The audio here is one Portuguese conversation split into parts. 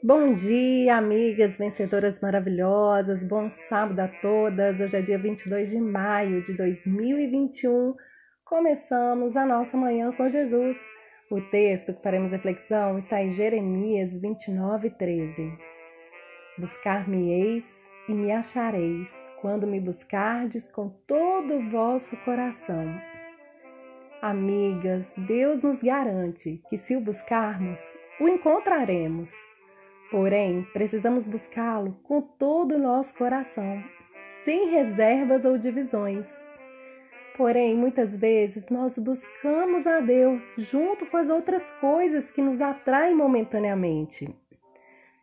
Bom dia, amigas vencedoras maravilhosas. Bom sábado a todas. Hoje é dia 22 de maio de 2021. Começamos a nossa manhã com Jesus. O texto que faremos reflexão está em Jeremias 29, 13. Buscar-me-eis e me achareis, quando me buscardes com todo o vosso coração. Amigas, Deus nos garante que se o buscarmos, o encontraremos. Porém, precisamos buscá-lo com todo o nosso coração, sem reservas ou divisões. Porém, muitas vezes nós buscamos a Deus junto com as outras coisas que nos atraem momentaneamente.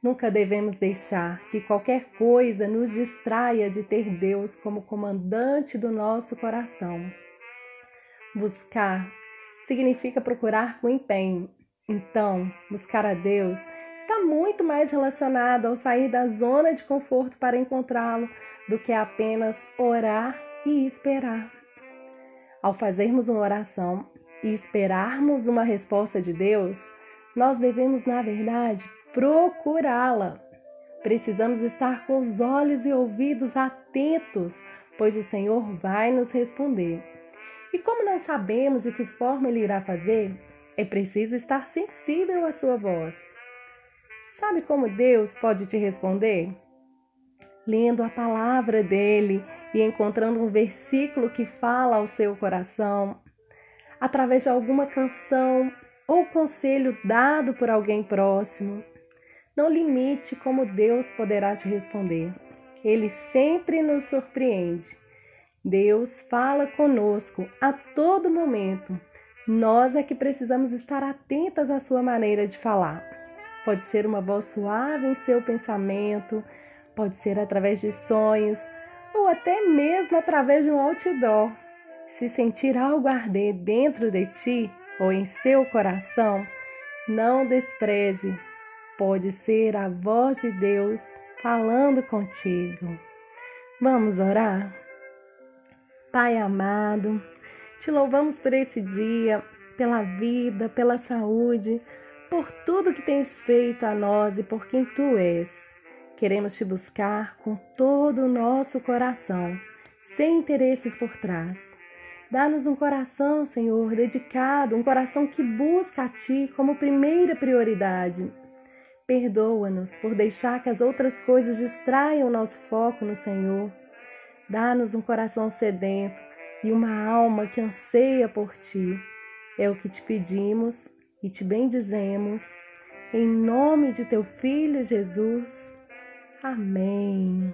Nunca devemos deixar que qualquer coisa nos distraia de ter Deus como comandante do nosso coração. Buscar significa procurar com empenho. Então, buscar a Deus está muito mais relacionado ao sair da zona de conforto para encontrá-lo do que apenas orar e esperar. Ao fazermos uma oração e esperarmos uma resposta de Deus, nós devemos, na verdade, procurá-la. Precisamos estar com os olhos e ouvidos atentos, pois o Senhor vai nos responder. E como não sabemos de que forma Ele irá fazer, é preciso estar sensível à sua voz. Sabe como Deus pode te responder? Lendo a palavra dele e encontrando um versículo que fala ao seu coração, através de alguma canção ou conselho dado por alguém próximo. Não limite como Deus poderá te responder. Ele sempre nos surpreende. Deus fala conosco a todo momento. Nós é que precisamos estar atentas à sua maneira de falar. Pode ser uma voz suave em seu pensamento, pode ser através de sonhos ou até mesmo através de um outdoor. Se sentir algo arder dentro de ti ou em seu coração, não despreze. Pode ser a voz de Deus falando contigo. Vamos orar? Pai amado, te louvamos por esse dia, pela vida, pela saúde por tudo que tens feito a nós e por quem tu és. Queremos te buscar com todo o nosso coração, sem interesses por trás. Dá-nos um coração, Senhor, dedicado, um coração que busca a Ti como primeira prioridade. Perdoa-nos por deixar que as outras coisas distraiam nosso foco no Senhor. Dá-nos um coração sedento e uma alma que anseia por Ti. É o que te pedimos e te bendizemos. Em nome de teu Filho Jesus. Amém.